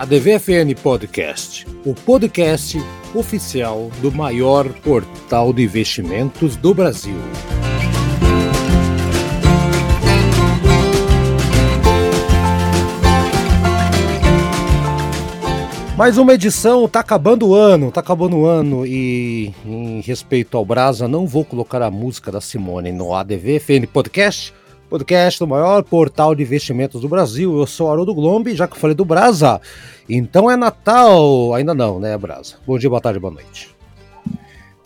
a DVFN Podcast, o podcast oficial do maior portal de investimentos do Brasil. Mais uma edição, tá acabando o ano, tá acabando o ano e em respeito ao Brasa, não vou colocar a música da Simone no ADVFN Podcast, podcast do maior portal de investimentos do Brasil. Eu sou Haroldo Glombi, já que eu falei do Brasa. Então é Natal, ainda não, né, Brasa? Bom dia, boa tarde, boa noite.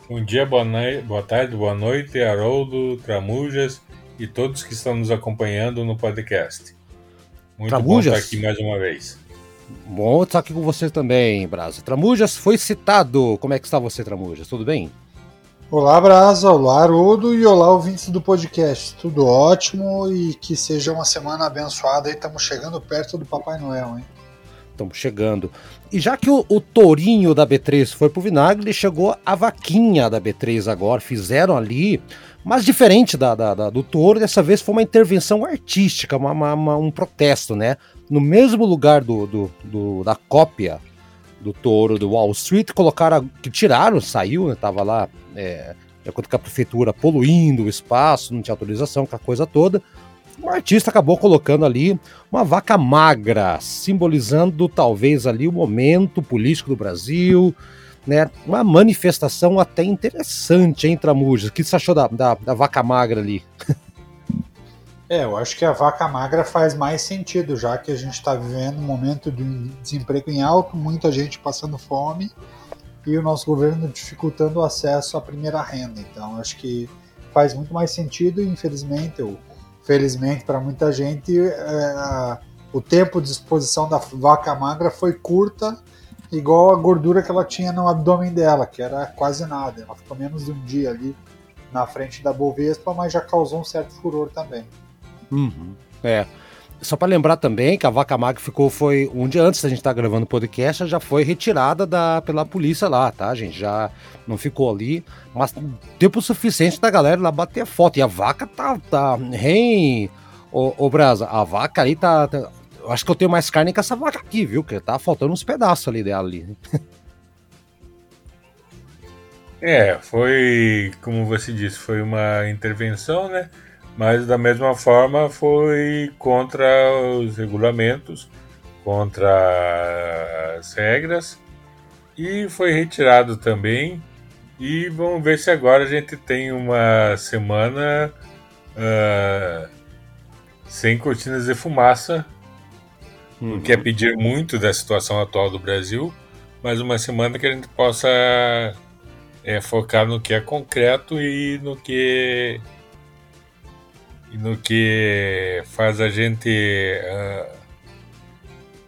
Bom dia, boa, boa tarde, boa noite, Haroldo, Tramujas e todos que estão nos acompanhando no podcast. Muito Tramujas? bom estar aqui mais uma vez. Bom estar aqui com você também, Brasa. Tramujas foi citado. Como é que está você, Tramujas? Tudo bem? Olá, Brasa, olá, Haroldo e olá, ouvintes do podcast. Tudo ótimo e que seja uma semana abençoada e estamos chegando perto do Papai Noel, hein? Estamos chegando. E já que o, o tourinho da B3 foi pro vinagre, chegou a vaquinha da B3 agora. Fizeram ali, mas diferente da, da, da do touro, dessa vez foi uma intervenção artística, uma, uma, uma, um protesto, né? No mesmo lugar do, do, do da cópia do touro do Wall Street, colocaram, que tiraram, saiu, né, tava lá, é, enquanto que a prefeitura poluindo o espaço, não tinha autorização, aquela coisa toda. O artista acabou colocando ali uma vaca magra, simbolizando talvez ali o momento político do Brasil, né? Uma manifestação até interessante, hein, Tramujas? O que você achou da, da, da vaca magra ali? É, eu acho que a vaca magra faz mais sentido, já que a gente está vivendo um momento de desemprego em alto, muita gente passando fome e o nosso governo dificultando o acesso à primeira renda. Então, acho que faz muito mais sentido e, infelizmente, ou felizmente para muita gente, é, o tempo de exposição da vaca magra foi curta, igual a gordura que ela tinha no abdômen dela, que era quase nada. Ela ficou menos de um dia ali na frente da Bovespa, mas já causou um certo furor também. Uhum. É. Só para lembrar também que a vaca magra ficou foi um dia antes da gente estar tá gravando o podcast, já foi retirada da, pela polícia lá, tá, gente? Já não ficou ali, mas tempo suficiente da galera lá bater foto. E a vaca tá, tá, rei, ô, ô Brasa, a vaca aí tá, tá, acho que eu tenho mais carne que essa vaca aqui, viu? Que tá faltando uns pedaços ali dela ali. É, foi, como você disse, foi uma intervenção, né? Mas da mesma forma foi contra os regulamentos, contra as regras e foi retirado também. E vamos ver se agora a gente tem uma semana uh, sem cortinas de fumaça, uhum. que é pedir muito da situação atual do Brasil, mas uma semana que a gente possa é, focar no que é concreto e no que no que faz a gente uh,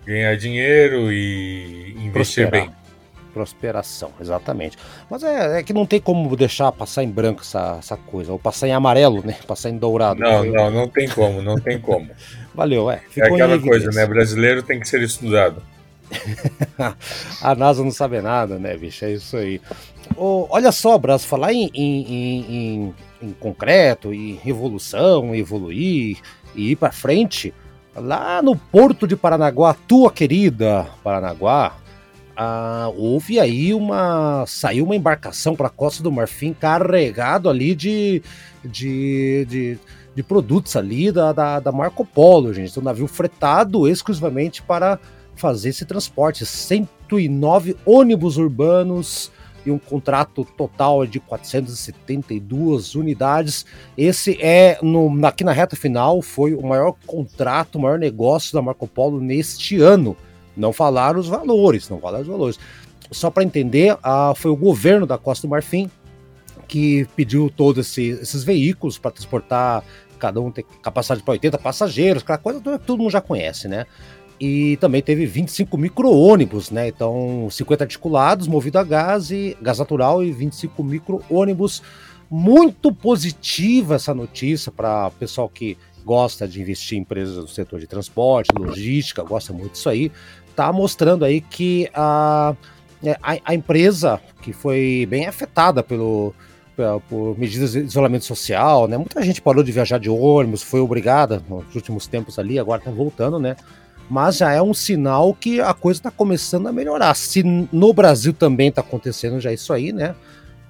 ganhar dinheiro e investir Prosperar. bem. Prosperação, exatamente. Mas é, é, que não tem como deixar passar em branco essa, essa coisa, ou passar em amarelo, né? Passar em dourado. Não, não, não tem como, não tem como. Valeu, é. é aquela coisa, né? Brasileiro tem que ser estudado. a NASA não sabe nada, né, bicho? É isso aí. Oh, olha só, Bras, falar em, em, em, em concreto e revolução, evoluir e ir para frente, lá no porto de Paranaguá, tua querida Paranaguá, ah, houve aí uma. saiu uma embarcação para a Costa do Marfim carregado ali de, de, de, de produtos ali da, da, da, Marco Polo, gente. Um navio fretado exclusivamente para fazer esse transporte. 109 ônibus urbanos e um contrato total de 472 unidades. Esse é, no, aqui na reta final, foi o maior contrato, o maior negócio da Marco Polo neste ano. Não falaram os valores, não falaram os valores. Só para entender, foi o governo da Costa do Marfim que pediu todos esse, esses veículos para transportar, cada um tem capacidade para 80 passageiros, aquela coisa que todo mundo já conhece, né? E também teve 25 micro-ônibus, né? Então, 50 articulados, movido a gás, e, gás natural e 25 micro-ônibus. Muito positiva essa notícia para o pessoal que gosta de investir em empresas do setor de transporte, logística, gosta muito disso aí. Tá mostrando aí que a, é, a, a empresa que foi bem afetada pelo, por medidas de isolamento social, né? Muita gente parou de viajar de ônibus, foi obrigada nos últimos tempos ali, agora tá voltando, né? Mas já é um sinal que a coisa está começando a melhorar. Se no Brasil também está acontecendo já isso aí, né?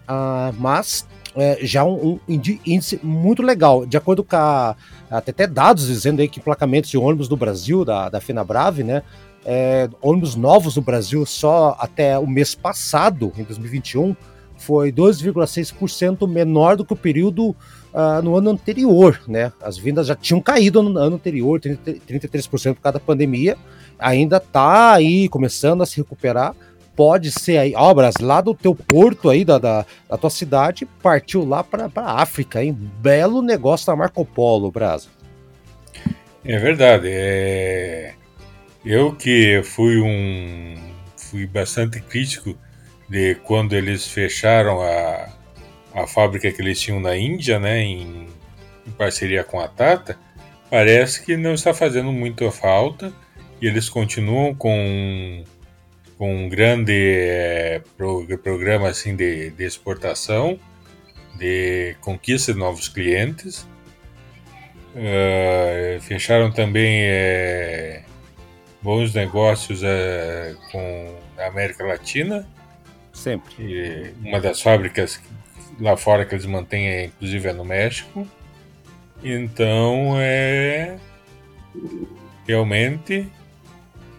Ah, mas é, já um, um, índice muito legal. De acordo com a, até, até dados dizendo aí que emplacamentos de ônibus do Brasil, da, da FenaBrave, né? É, ônibus novos no Brasil só até o mês passado, em 2021, foi 2,6% menor do que o período uh, no ano anterior, né? As vendas já tinham caído no ano anterior, 30, 33% por causa da pandemia, ainda está aí começando a se recuperar, pode ser aí, obras lá do teu porto aí, da, da, da tua cidade, partiu lá para a África, hein? Belo negócio da Marco Polo, Brasil. É verdade. É... Eu que fui um. fui bastante crítico de quando eles fecharam a, a fábrica que eles tinham na Índia, né, em, em parceria com a Tata, parece que não está fazendo muita falta e eles continuam com com um grande é, pro, programa assim de, de, exportação, de conquista de novos clientes. Uh, fecharam também é, bons negócios é, com a América Latina. Sempre. E uma das fábricas lá fora que eles mantêm, é, inclusive, é no México. Então, é realmente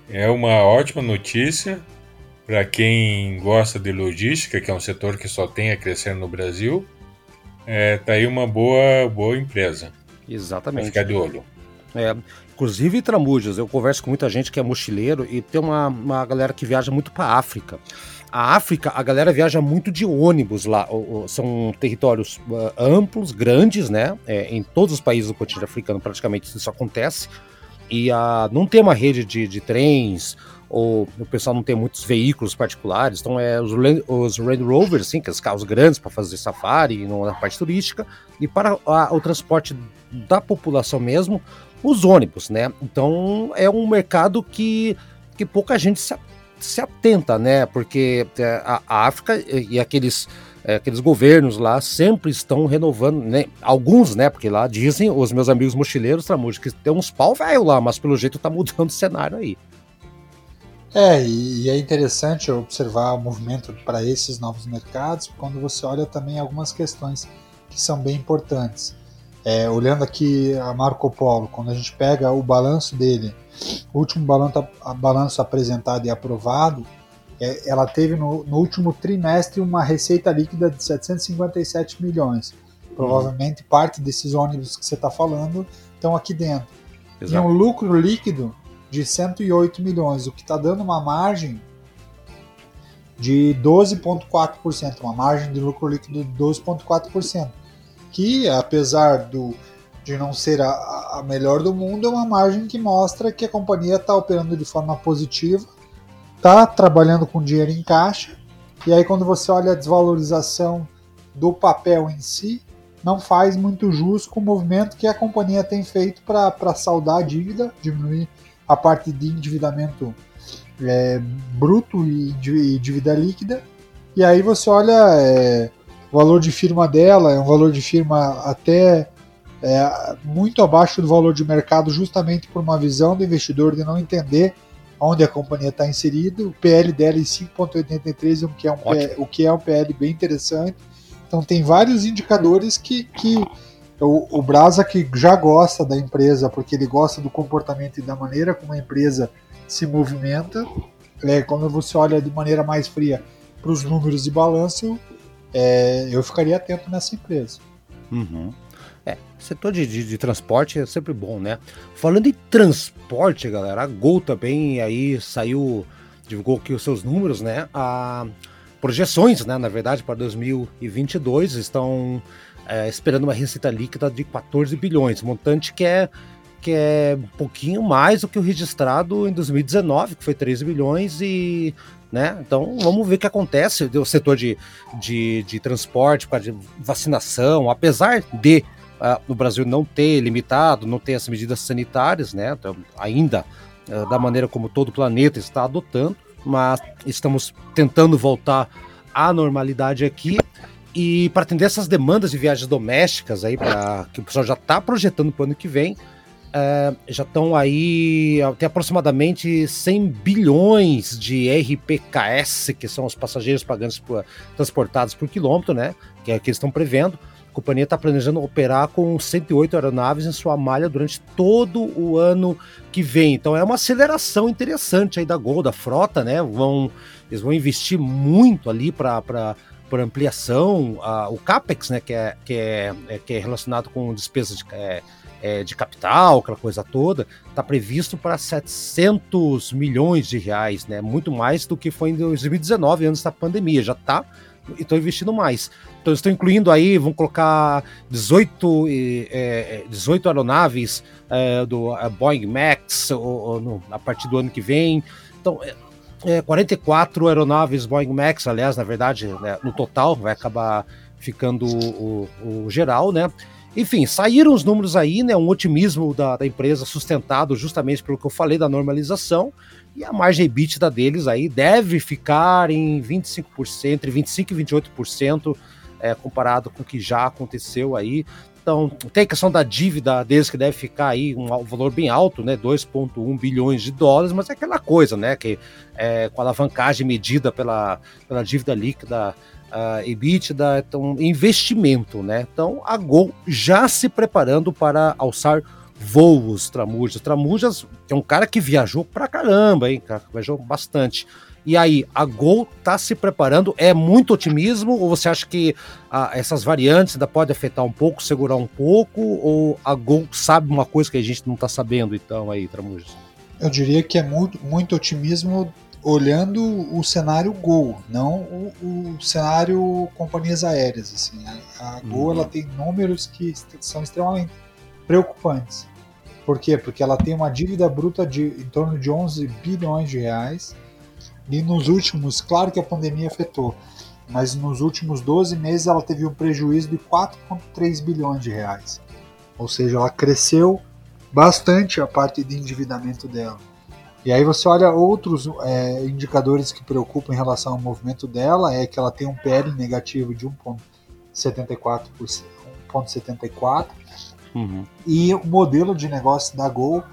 é uma ótima notícia para quem gosta de logística, que é um setor que só tem a crescer no Brasil. É, tá aí uma boa, boa empresa. Exatamente. Pra ficar de olho. É, inclusive Tramujas, eu converso com muita gente que é mochileiro e tem uma, uma galera que viaja muito para África. A África, a galera viaja muito de ônibus lá. São territórios uh, amplos, grandes, né? É, em todos os países do continente africano, praticamente isso acontece. E uh, não tem uma rede de, de trens ou o pessoal não tem muitos veículos particulares, então é os, os Range Rovers, assim, que é os carros grandes para fazer safari na parte turística, e para a, o transporte da população mesmo, os ônibus, né? Então é um mercado que, que pouca gente se, se atenta, né? Porque é, a, África e aqueles é, aqueles governos lá sempre estão renovando, né? Alguns, né? Porque lá dizem os meus amigos mochileiros, Tramujo, que tem uns pau velho lá, mas pelo jeito tá mudando o cenário aí. É, e é interessante observar o movimento para esses novos mercados quando você olha também algumas questões que são bem importantes. É, olhando aqui a Marco Polo, quando a gente pega o balanço dele, o último balanço, balanço apresentado e aprovado, é, ela teve no, no, último trimestre uma receita líquida de 757 milhões. Provavelmente uhum. parte desses ônibus que você está falando estão aqui dentro. Exato. E um lucro líquido de 108 milhões, o que está dando uma margem de 12,4%, uma margem de lucro líquido de 12,4%, que apesar do, de não ser a, a, melhor do mundo, é uma margem que mostra que a companhia está operando de forma positiva, está trabalhando com dinheiro em caixa, e aí quando você olha a desvalorização do papel em si, não faz muito jus com o movimento que a companhia tem feito para saldar a dívida, diminuir a parte de endividamento é, bruto e, dívida líquida. E aí você olha é, o valor de firma dela, é um valor de firma até é, muito abaixo do valor de mercado, justamente por uma visão do investidor de não entender onde a companhia está inserida. O PL dela é 5,83, o que é um PL, o que é um PL bem interessante. Então tem vários indicadores que, que o, o Brasa que já gosta da empresa, porque ele gosta do comportamento e da maneira como a empresa se movimenta. É, quando você olha de maneira mais fria para os números de balanço, é, eu ficaria atento nessa empresa. Uhum. É, setor de, de, de, transporte é sempre bom, né? Falando em transporte, galera, a Gol também aí saiu, divulgou aqui os seus números, né? A projeções, né, na verdade, para 2022 estão é, esperando uma receita líquida de 14 bilhões, montante que é, que é um pouquinho mais do que o registrado em 2019, que foi 13 bilhões, e né? Então vamos ver o que acontece. O setor de, de, de transporte, de vacinação, apesar de uh, no Brasil não ter limitado, não ter as medidas sanitárias, né? Então, ainda uh, da maneira como todo o planeta está adotando, mas estamos tentando voltar à normalidade aqui. E para atender essas demandas de viagens domésticas aí, para que o pessoal já está projetando para o ano que vem, é, já estão aí, tem aproximadamente 100 bilhões de RPKS, que são os passageiros pagantes por, transportados por quilômetro, né? Que é o que eles estão prevendo. A companhia está planejando operar com 108 aeronaves em sua malha durante todo o ano que vem. Então é uma aceleração interessante aí da Gol, da frota, né? Vão, eles vão investir muito ali para por ampliação, a, o CAPEX, né, que é, que é, é, que é relacionado com despesas de, é, é, de capital, aquela coisa toda, está previsto para 700 milhões de reais, né? Muito mais do que foi em 2019, antes da pandemia. Já está estão investindo mais. Então estão incluindo aí, vão colocar 18, é, 18 aeronaves é, do Boeing Max ou, ou no, a partir do ano que vem. Então, é, 44 aeronaves Boeing Max, aliás, na verdade, né, no total, vai acabar ficando o, o, o geral, né? Enfim, saíram os números aí, né? Um otimismo da, da empresa sustentado justamente pelo que eu falei da normalização. E a margem EBITDA deles aí deve ficar em 25%, entre 25% e 28%, é, comparado com o que já aconteceu aí. Então, tem a questão da dívida deles que deve ficar aí um valor bem alto, né? 2,1 bilhões de dólares, mas é aquela coisa, né? Que é, com a alavancagem medida pela, pela dívida líquida uh, EBITDA, então, investimento, né? Então a Gol já se preparando para alçar voos Tramujas. Tramujas é um cara que viajou pra caramba, hein, cara? Viajou bastante. E aí, a Gol tá se preparando? É muito otimismo? Ou você acha que ah, essas variantes ainda podem afetar um pouco, segurar um pouco? Ou a Gol sabe uma coisa que a gente não tá sabendo, então, aí, Tramujas? Eu diria que é muito, muito otimismo olhando o cenário Gol, não o, o cenário companhias aéreas. Assim. A, a Gol uhum. ela tem números que são extremamente preocupantes. Por quê? Porque ela tem uma dívida bruta de em torno de 11 bilhões de reais. E nos últimos, claro que a pandemia afetou, mas nos últimos 12 meses ela teve um prejuízo de 4,3 bilhões de reais. Ou seja, ela cresceu bastante a parte de endividamento dela. E aí você olha outros é, indicadores que preocupam em relação ao movimento dela, é que ela tem um PL negativo de 1,74%, 1,74%, uhum. e o modelo de negócio da Gol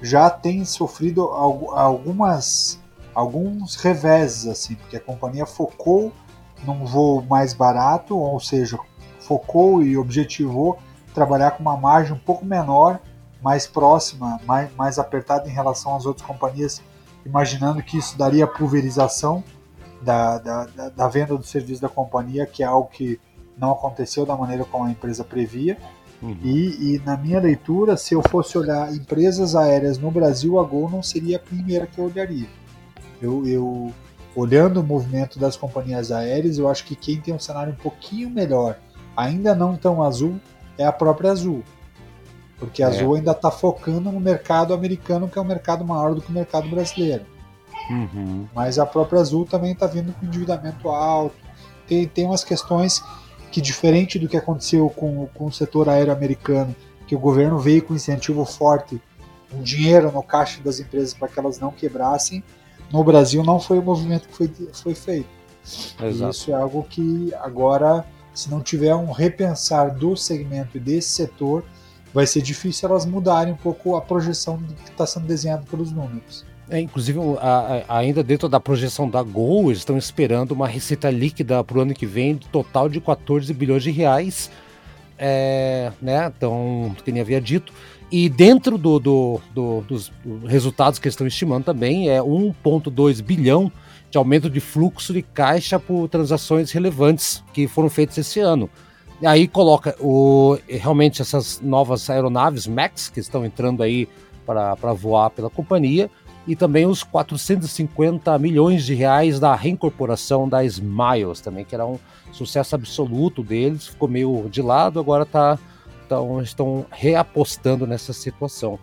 já tem sofrido algumas alguns reveses assim, porque a companhia focou num voo mais barato, ou seja, focou e objetivou trabalhar com uma margem um pouco menor mais próxima, mais, mais apertada em relação às outras companhias, imaginando que isso daria pulverização da, da, da, da venda do serviço da companhia, que é algo que não aconteceu da maneira como a empresa previa. Uhum. E, e, na minha leitura, se eu fosse olhar empresas aéreas no Brasil, a Gol não seria a primeira que eu olharia. Eu, eu, olhando o movimento das companhias aéreas, eu acho que quem tem um cenário um pouquinho melhor, ainda não tão azul, é a própria Azul. Porque a é. Azul ainda está focando no mercado americano, que é um mercado maior do que o mercado brasileiro. Uhum. Mas a própria Azul também está vindo com endividamento alto. Tem, tem umas questões que, diferente do que aconteceu com, com o setor aéreo americano, que o governo veio com incentivo forte, um dinheiro no caixa das empresas para que elas não quebrassem, no Brasil não foi o movimento que foi, foi feito. Exato. Isso é algo que agora, se não tiver um repensar do segmento e desse setor, vai ser difícil elas mudarem um pouco a projeção que está sendo desenhado pelos números. É, inclusive, a, a, ainda dentro da projeção da Gol, eles estão esperando uma receita líquida para o ano que vem total de 14 bilhões de reais. É, né, então, que nem havia dito. E dentro do, do, do, dos resultados que eles estão estimando também é 1,2 bilhão de aumento de fluxo de caixa por transações relevantes que foram feitas esse ano. Aí coloca o, realmente essas novas aeronaves MAX que estão entrando aí para voar pela companhia e também os 450 milhões de reais da reincorporação da Smiles também, que era um sucesso absoluto deles, ficou meio de lado, agora tá, tão, estão reapostando nessa situação.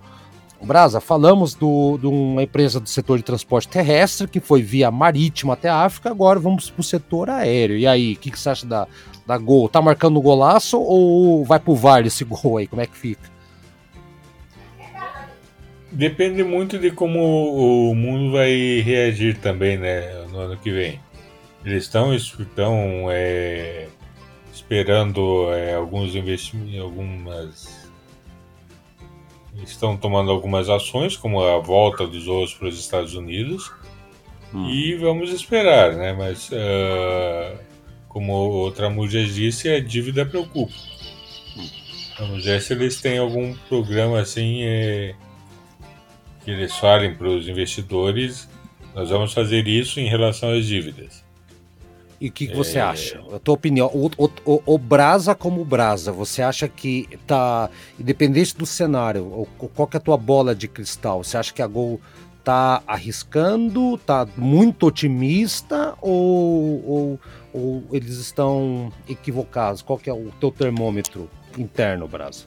Brasa, falamos do, de uma empresa do setor de transporte terrestre que foi via marítima até a África, agora vamos para o setor aéreo. E aí, o que, que você acha da, da gol? Tá marcando golaço ou vai pro VAR esse gol aí? Como é que fica? Depende muito de como o mundo vai reagir também, né, no ano que vem. Eles estão, estão é, esperando é, alguns investimentos, algumas estão tomando algumas ações, como a volta dos voos para os Estados Unidos, hum. e vamos esperar, né? Mas, uh, como o Tramujas disse, a dívida preocupa. Vamos ver se eles têm algum programa assim eh, que eles falem para os investidores. Nós vamos fazer isso em relação às dívidas. E o que, que, você é... acha? A tua opinião, o, o, o, Brasa como Brasa, você acha que tá, independente do cenário, qual que é a tua bola de cristal? Você acha que a Gol tá arriscando, tá muito otimista ou, ou, ou eles estão equivocados? Qual que é o teu termômetro interno, Brasa?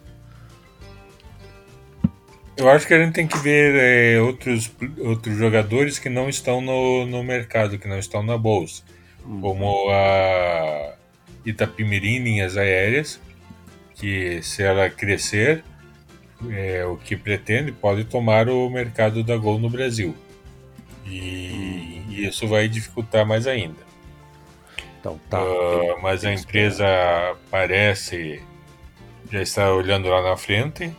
Eu acho que a gente tem que ver é, outros, outros jogadores que não estão no, no mercado, que não estão na bolsa como a Itapimirim Linhas Aéreas, que se ela crescer, é, o que pretende, pode tomar o mercado da Gol no Brasil. E, e isso vai dificultar mais ainda. Então, tá. Uh, mas a empresa parece já está olhando lá na frente.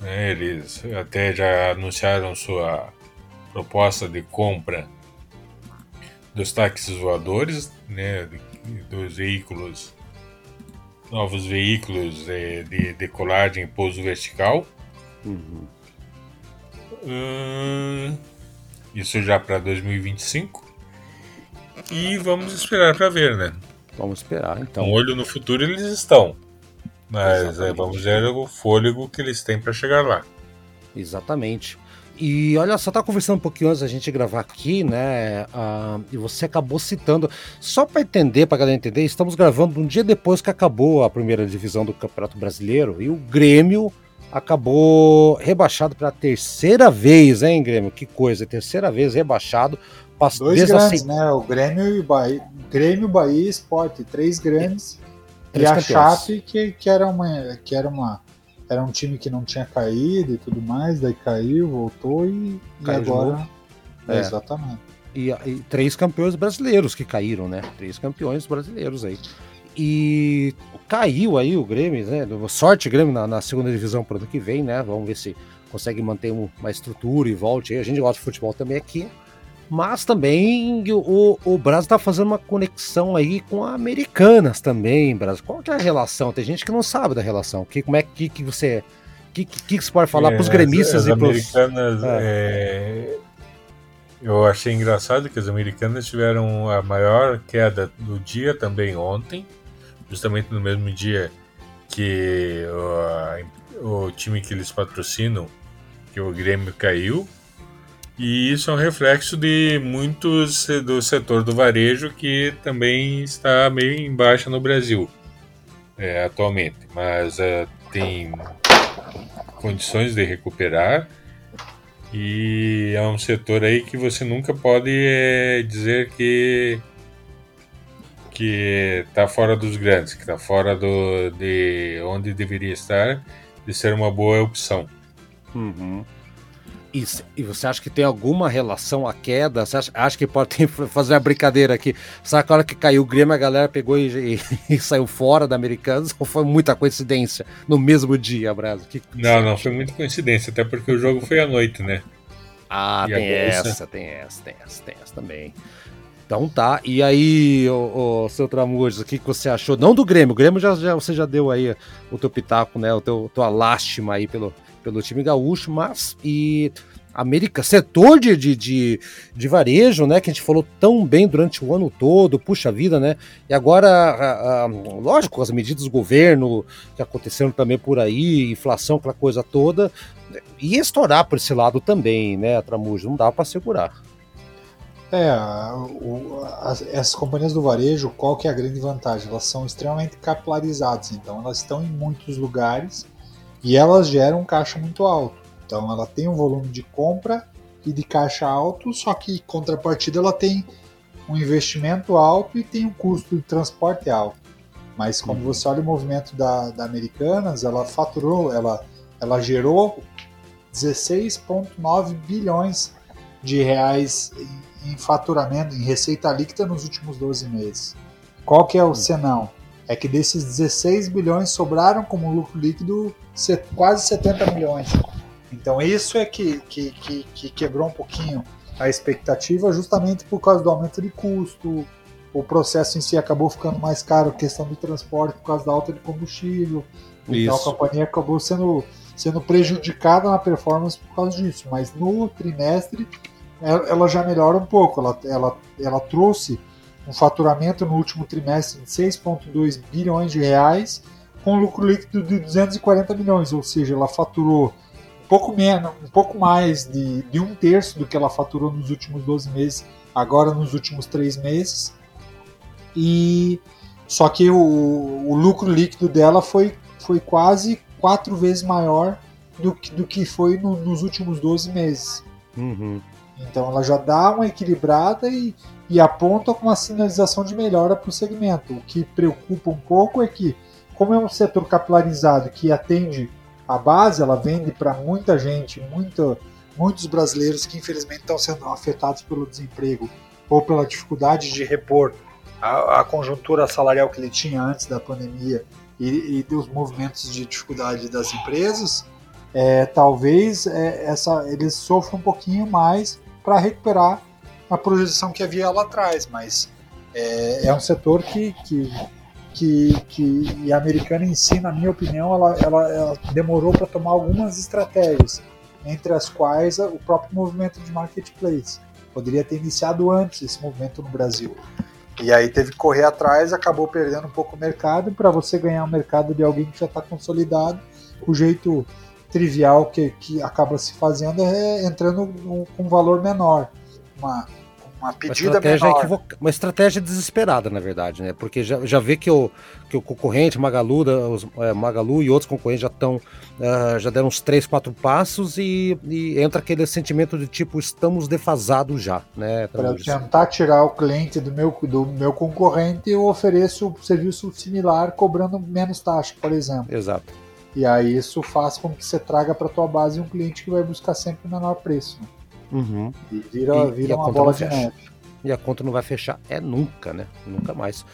Né? Eles até já anunciaram sua proposta de compra dos táxis voadores, né, dos veículos, novos veículos de, de decolagem e pouso vertical. Uhum. Hum, isso já para 2025. E vamos esperar para ver, né? Vamos esperar, então. Um olho no futuro eles estão. Mas é, vamos ver o fôlego que eles têm para chegar lá. Exatamente. E olha só, tá conversando um pouquinho antes da gente gravar aqui, né? Uh, e você acabou citando, só para entender, para galera entender, estamos gravando um dia depois que acabou a primeira divisão do Campeonato Brasileiro e o Grêmio acabou rebaixado pela terceira vez, hein, Grêmio? Que coisa, terceira vez rebaixado. Dois grandes, né? O Grêmio e Bahia, Grêmio, Bahia e Esporte, três grandes. É, e a Chape, que, que, era uma, que era uma era um time que não tinha caído e tudo mais, daí caiu, voltou e, e agora. É, é. Exatamente. E, e, três campeões brasileiros que caíram, né? Três campeões brasileiros aí. E caiu aí o Grêmio, né? Sorte Grêmio na, na segunda divisão para o ano que vem, né? Vamos ver se consegue manter uma estrutura e volte aí. A gente gosta de futebol também aqui. Mas também o, o Brasil está fazendo uma conexão aí com Americanas também, Brasil. Qual que é a relação? Tem gente que não sabe da relação. Que, como é que, que você. O que, que, que você pode falar é, para os gremistas as, e para. Americanas. É. É... Eu achei engraçado que as americanas tiveram a maior queda do dia também ontem, justamente no mesmo dia que o, o time que eles patrocinam, que o Grêmio caiu. E isso é um reflexo de muitos do setor do varejo que também está meio em baixa no Brasil é, atualmente, mas é, tem condições de recuperar e é um setor aí que você nunca pode é, dizer que que está fora dos grandes, que está fora do, de onde deveria estar, de ser uma boa opção. Uhum. E, e, você acha que tem alguma relação à queda? Você acha, acha que pode ter, fazer uma brincadeira aqui? Sabe que a hora que caiu o Grêmio, a galera pegou e, e, e, saiu fora da Americanas? Ou foi muita coincidência no mesmo dia, Brasil? Não, não, foi muita coincidência, até porque o jogo foi à noite, né? Ah, tem essa, tem essa, tem essa, tem essa também. Então tá, e aí, o, o seu Tramujas, o que, que você achou? Não do Grêmio, o Grêmio já, já, você já deu aí o teu pitaco, né? O teu, tua lástima aí pelo, pelo time gaúcho, mas e América, setor de, de, de, de, varejo, né, que a gente falou tão bem durante o ano todo, puxa vida, né, e agora, a, a, lógico, as medidas do governo que aconteceram também por aí, inflação, aquela coisa toda, ia estourar por esse lado também, né, Tramujo, não dá para segurar. É, o, as, companhias do varejo, qual que é a grande vantagem? Elas são extremamente capilarizadas, então elas estão em muitos lugares e elas geram um caixa muito alto. Então ela tem um volume de compra e de caixa alto, só que em contrapartida ela tem um investimento alto e tem um custo de transporte alto. Mas quando uhum. você olha o movimento da, da Americanas, ela faturou, ela, ela gerou 16,9 bilhões de reais em, em, faturamento, em receita líquida nos últimos 12 meses. Qual que é o uhum. senão? É que desses 16 bilhões sobraram como lucro líquido quase 70 milhões. Então isso é que, que, que, que quebrou um pouquinho a expectativa, justamente por causa do aumento de custo, o processo em si acabou ficando mais caro, questão do transporte por causa da alta de combustível. Isso. Então a companhia acabou sendo, sendo prejudicada na performance por causa disso. Mas no trimestre ela já melhora um pouco. Ela, ela, ela trouxe um faturamento no último trimestre de 6,2 bilhões de reais, com lucro líquido de 240 milhões, ou seja, ela faturou um pouco menos, um pouco mais de, de um terço do que ela faturou nos últimos 12 meses, agora nos últimos três meses. E só que o, o lucro líquido dela foi, foi quase quatro vezes maior do que, do que foi no, nos últimos 12 meses. Uhum. Então ela já dá uma equilibrada e, e aponta com uma sinalização de melhora para o segmento. O que preocupa um pouco é que, como é um setor capilarizado que atende a base, ela vende para muita gente, muito, muitos brasileiros que infelizmente estão sendo afetados pelo desemprego ou pela dificuldade de repor a, a conjuntura salarial que ele tinha antes da pandemia e, e dos movimentos de dificuldade das empresas, é, talvez é, essa, eles sofram um pouquinho mais para recuperar a projeção que havia lá atrás, mas é, é um setor que, que, que, que a americana em si, na minha opinião, ela, ela, ela demorou para tomar algumas estratégias, entre as quais o próprio movimento de marketplace. Poderia ter iniciado antes esse movimento no Brasil. E aí teve que correr atrás, acabou perdendo um pouco o mercado. Para você ganhar o mercado de alguém que já está consolidado, o jeito trivial que, que acaba se fazendo é entrando com um valor menor. Uma, uma pedida uma estratégia menor. Equivoca... Uma estratégia desesperada, na verdade, né? Porque já, já vê que o, que o concorrente, Magalu, os, é, Magalu e outros concorrentes já estão, uh, já deram uns três, quatro passos e, e, entra aquele sentimento de tipo, estamos defasados já, né? Para tentar tirar o cliente do meu, do meu concorrente, eu ofereço um serviço similar cobrando menos taxa, por exemplo. Exato. E aí isso faz com que você traga para tua base um cliente que vai buscar sempre o menor preço. Né? Uhum. E vira, e, vira e uma bola de neve. E a conta não vai fechar é nunca, né? Nunca mais.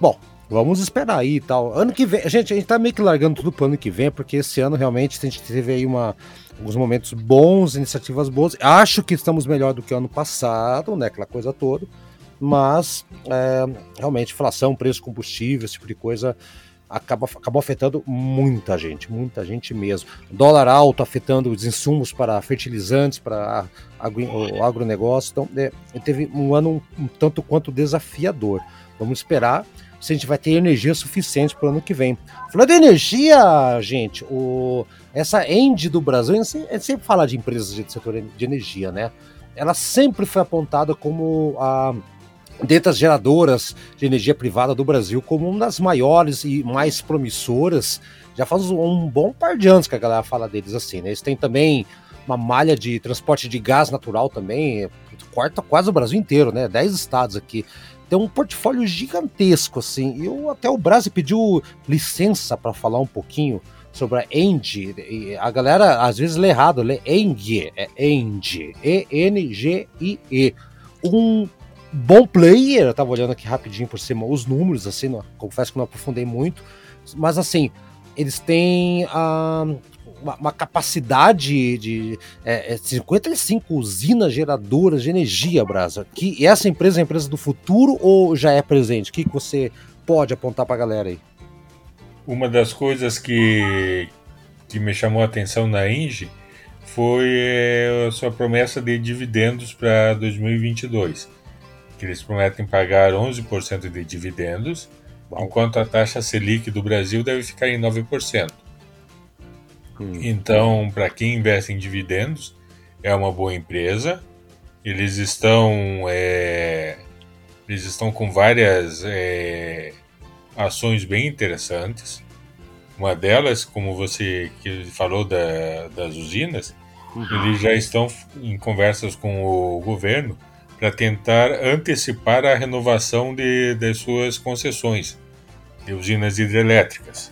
Bom, vamos esperar aí e tal. Ano que vem, gente, a gente tá meio que largando tudo pro ano que vem, porque esse ano realmente a gente teve aí uma, alguns momentos bons, iniciativas boas. Acho que estamos melhor do que o ano passado, né? Aquela coisa toda. Mas é, realmente, inflação, preço combustível, esse tipo de coisa acaba, acabou afetando muita gente, muita gente mesmo. Dólar alto afetando os insumos para fertilizantes, para agro, o agronegócio. Então, é, teve um ano um, um, tanto quanto desafiador. Vamos esperar se a gente vai ter energia suficiente para o ano que vem. Falando de energia, gente, o, essa End do Brasil, a gente sempre fala de empresas de setor de energia, né? Ela sempre foi apontada como a dentre as geradoras de energia privada do Brasil como uma das maiores e mais promissoras. Já faz um bom par de anos que a galera fala deles assim, né? Eles têm também uma malha de transporte de gás natural também, corta quase o Brasil inteiro, né? Dez estados aqui. Tem um portfólio gigantesco, assim. E eu, até o Brasil pediu licença para falar um pouquinho sobre a Engie. A galera às vezes lê errado, lê Engie, é Engie, E-N-G-I-E. Um bom player, eu tava olhando aqui rapidinho por cima os números, assim, não, confesso que não aprofundei muito, mas assim, eles têm ah, uma, uma, capacidade de é, 55 é, usinas geradoras de energia, Brasa. Que essa empresa é a empresa do futuro ou já é presente? O que, que você pode apontar para a galera aí? Uma das coisas que, que me chamou a atenção na Inge foi é, a sua promessa de dividendos para 2022 que eles prometem pagar 11% de dividendos, enquanto a taxa Selic do Brasil deve ficar em 9%. Hum. Então, para quem investe em dividendos, é uma boa empresa. Eles estão, é, eles estão com várias é, ações bem interessantes. Uma delas, como você que falou da, das usinas, uhum. eles já estão em conversas com o governo para tentar antecipar a renovação de, de suas concessões de usinas hidrelétricas,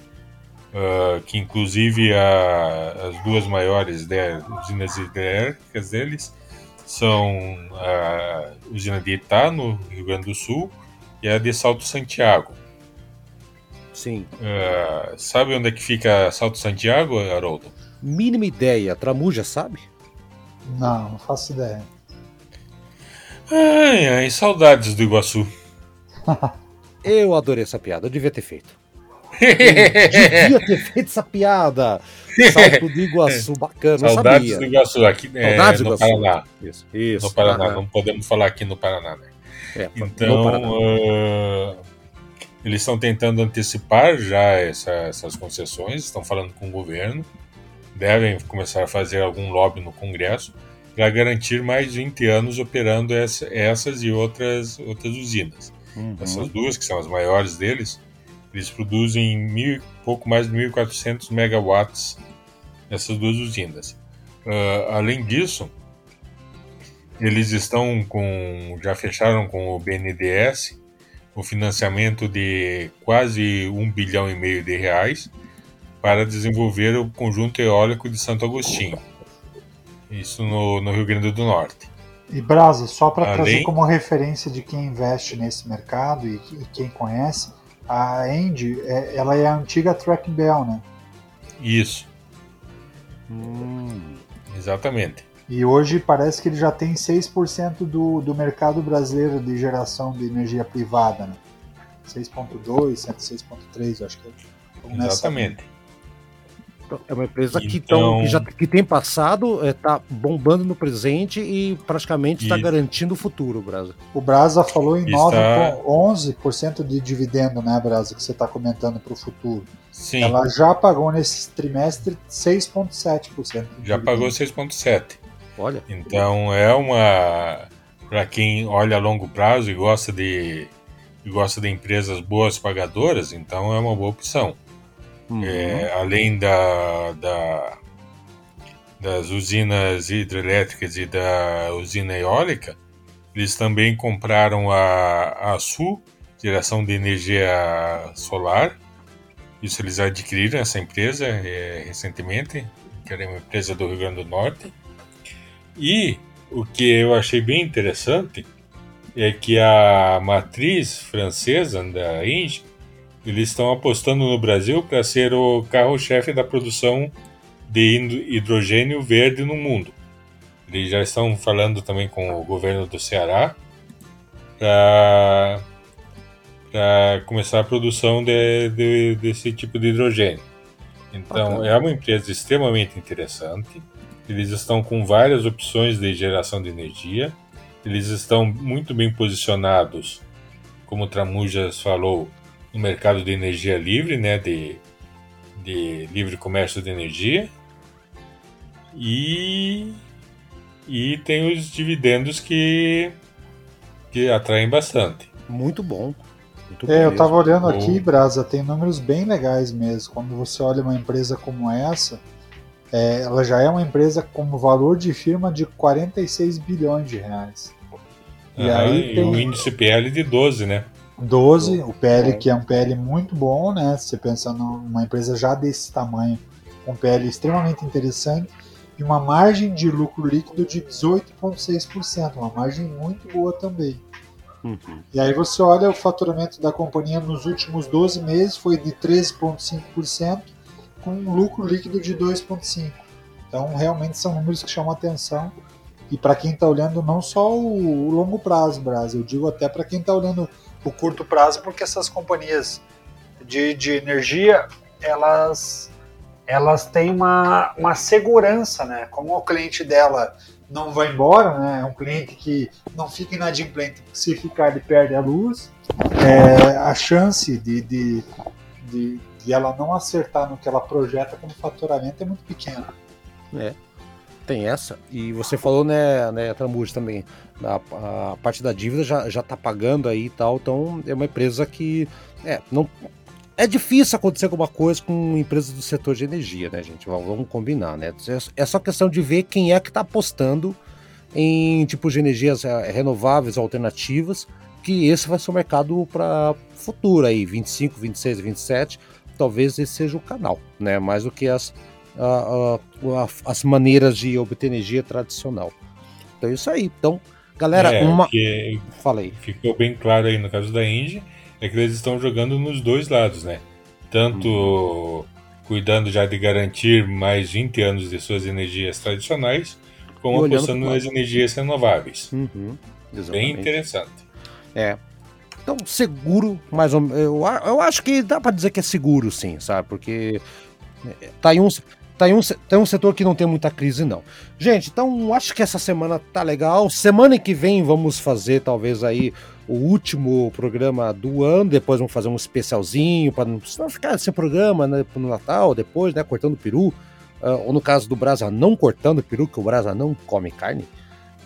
uh, que inclusive a, as duas maiores de, usinas hidrelétricas deles são a usina de Itá, no Rio Grande do Sul, e a de Salto Santiago. Sim. Uh, sabe onde é que fica Salto Santiago, Haroldo? mínima ideia. Tramuja, sabe? Não, não faço ideia. Ai, ai, saudades do Iguaçu. Eu adorei essa piada, eu devia ter feito. devia ter feito essa piada. Salto do Iguaçu, bacana. Saudades do Iguaçu, aqui é, Saudades no do Iguaçu. Paraná. Isso, isso. No Paraná, Aham. não podemos falar aqui no Paraná, né? É, Então, Paraná. ah, eles estão tentando antecipar já essa- essas concessões, estão falando com o governo, devem começar a fazer algum lobby no Congresso para garantir mais 20 anos operando essa- essas e outras, outras usinas. Uhum. Essas duas, que são as maiores deles, eles produzem mil, pouco mais de 1.400 megawatts nessas duas usinas. Ah, além disso, eles estão com, já fecharam com o BNDES o financiamento de quase um bilhão e meio de reais para desenvolver o conjunto eólico de Santo Agostinho. Isso no, no Rio Grande do Norte. E Brasa, só para Além- trazer como referência de quem investe nesse mercado e, e quem conhece, a Endy, é- ela é a antiga Track Bell, né? Isso, Hum. exatamente. E hoje parece que ele já tem 6% do, do mercado brasileiro de geração de energia privada, né? 6.2, 106.3, eu acho que é. Então, nessa- Exatamente. Então, É uma empresa que, Então- tão, que, já, que tem passado, está bombando no presente e praticamente está garantindo o futuro, Brasil. O Brasa falou em Está- 9, com 11% de dividendo, né, Brasa, que você está comentando para o futuro. Sim, Ela já pagou nesse trimestre 6,7%. de já dividendo. pagou 6,7. Olha, Então é uma. Para quem olha a longo prazo e gosta de, e gosta de empresas boas pagadoras, então é uma boa opção. Uhum. É, além da, da- das usinas hidrelétricas e da usina eólica, eles também compraram a, a geração de energia solar. Isso eles adquiriram essa empresa é, recentemente, que era uma empresa do Rio Grande do Norte. E o que eu achei bem interessante é que a matriz francesa da Engie eles estão apostando no Brasil para ser o carro-chefe da produção de hidro- hidrogênio verde no mundo. Eles já estão falando também com o governo do Ceará para começar a produção de, de- desse tipo de hidrogênio. Então, é uma empresa extremamente interessante. Eles estão com várias opções de geração de energia. Eles estão muito bem posicionados, como o Tramujas falou, no mercado de energia livre, né, de, de livre comércio de energia. E, e tem os dividendos que, que atraem bastante. muito bom. Muito bom É, eu mesmo. tava olhando Bom. aqui, Brasa, tem números bem legais mesmo. Quando você olha uma empresa como essa, é, ela já é uma empresa com valor de firma de 46 bilhões de reais. E Aham, aí e tem- o índice PL de 12, né? 12, o PL que é um PL muito bom, né? Se você pensa numa empresa já desse tamanho, um PL extremamente interessante e uma margem de lucro líquido de 18,6%, uma margem muito boa também. Uhum. E aí você olha o faturamento da companhia nos últimos 12 meses foi de 13,5%, com um lucro líquido de 2,5%. Então realmente são números que chamam atenção. E para quem está olhando não só o, o longo prazo, Brasil, eu digo até para quem está olhando o curto prazo, porque essas companhias de, de energia, elas, elas têm uma, uma segurança, né? Como o cliente dela não vai embora, né? É um cliente que não fica inadimplente, se ficar ele perde a luz. É, a chance de, de, de, de ela não acertar no que ela projeta como faturamento é muito pequena. É, tem essa. E você falou, né, né Tramujo, também, a, a parte da dívida já, já tá pagando aí e tal, então é uma empresa que. É, não. É difícil acontecer alguma coisa com empresas do setor de energia, né, gente? Vamos, combinar, né? É só questão de ver quem é que tá apostando em tipos de energias eh, renováveis, alternativas, que esse vai ser o mercado para futuro aí, 25, 26, 27. Talvez esse seja o canal, né? Mais do que as, a- a- as maneiras de obter energia tradicional. Então é isso aí. Então, galera, é, uma. aí. ficou bem claro aí no caso da Indy é que eles estão jogando nos dois lados, né? Tanto cuidando já de garantir mais 20 anos de suas energias tradicionais, como apostando nas energias renováveis. Uhum, Bem interessante. É. Então, seguro, mais ou menos. Eu, eu acho que dá para dizer que é seguro, sim, sabe? Porque é, tá em um. Tá em, um, tá em um setor que não tem muita crise, não. Gente, então acho que essa semana tá legal. Semana que vem vamos fazer, talvez, aí o último programa do ano. Depois vamos fazer um especialzinho para não, ficar sem programa né, no Natal, depois, né? Cortando peru. Uh, ou no caso do Brasa, não cortando peru, que o Brasa não come carne.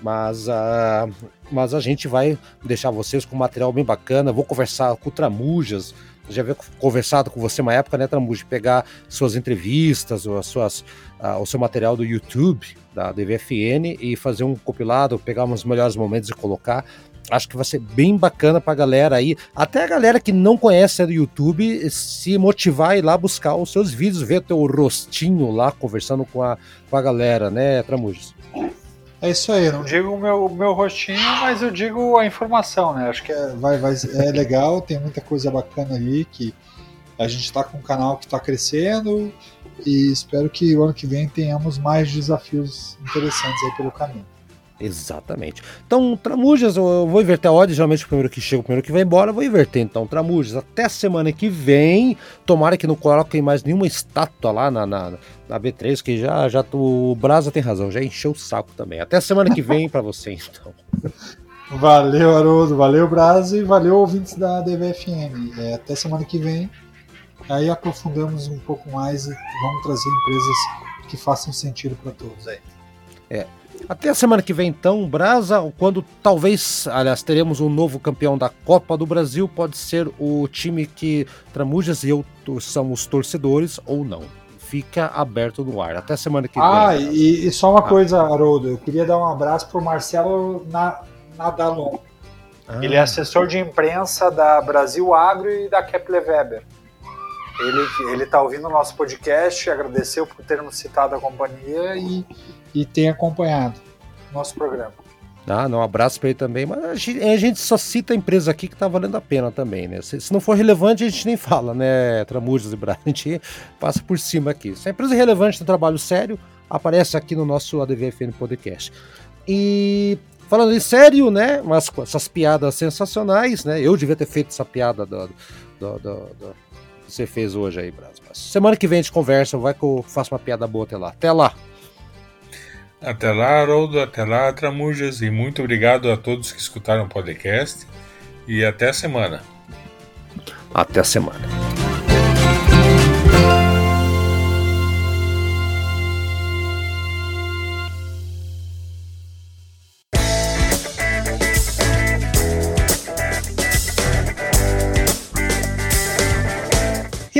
Mas, uh, mas a gente vai deixar vocês com material bem bacana. Vou conversar com o Tramujas. Já havia conversado com você uma época, né, Tramujas? Pegar suas entrevistas, ou as suas, uh, o seu material do YouTube, da DVFN, e fazer um compilado, pegar uns melhores momentos e colocar. Acho que vai ser bem bacana pra galera aí, até a galera que não conhece do YouTube, se motivar e ir lá buscar os seus vídeos, ver teu rostinho lá conversando com a, com a galera, né, Tramujas? É isso aí, não digo o meu, meu rostinho, mas eu digo a informação, né? Acho que é, vai, vai, é legal, tem muita coisa bacana ali que a gente está com um canal que está crescendo e espero que o ano que vem tenhamos mais desafios interessantes aí pelo caminho. Exatamente. Então, Tramujas, eu vou inverter a ordem, geralmente o primeiro que chega, o primeiro que vai embora, eu vou inverter. Então, Tramujas, até semana que vem. Tomara que não coloquem mais nenhuma estátua lá na, na, na B3, que já, já o Brasa tem razão, já encheu o saco também. Até semana que vem para você, então. Valeu, Haroldo, valeu, Brasa, e valeu, ouvintes da DVFM. É, até semana que vem. Aí aprofundamos um pouco mais e vamos trazer empresas que façam sentido para todos aí. É, até a semana que vem, então, Brasa, quando talvez, aliás, teremos um novo campeão da Copa do Brasil, pode ser o time que Tramujas e eu somos torcedores ou não. Fica aberto no ar. Até a semana que ah, vem. Ah, e, e, só uma ah. coisa, Haroldo, eu queria dar um abraço pro Marcelo Nadalon. Ah. Ele é assessor de imprensa da Brasil Agro e da Kepler Weber. Ele, ele tá ouvindo o nosso podcast, agradeceu por termos citado a companhia e e tem acompanhado nosso programa. Ah, não, um abraço para ele também, mas a gente, a gente, só cita a empresa aqui que tá valendo a pena também, né? Se, se não for relevante, a gente nem fala, né, Tramujas e Brás, a gente passa por cima aqui. Se a empresa é relevante, tem trabalho sério, aparece aqui no nosso ADVFN Podcast. E falando em sério, né, mas com essas piadas sensacionais, né, eu devia ter feito essa piada do, do, do, do você fez hoje aí. Mas semana que vem a gente conversa, vai que eu faço uma piada boa até lá. Até lá! Até lá, Haroldo, até lá, Tramujas, e muito obrigado a todos que escutaram o podcast. E até a semana. Até a semana.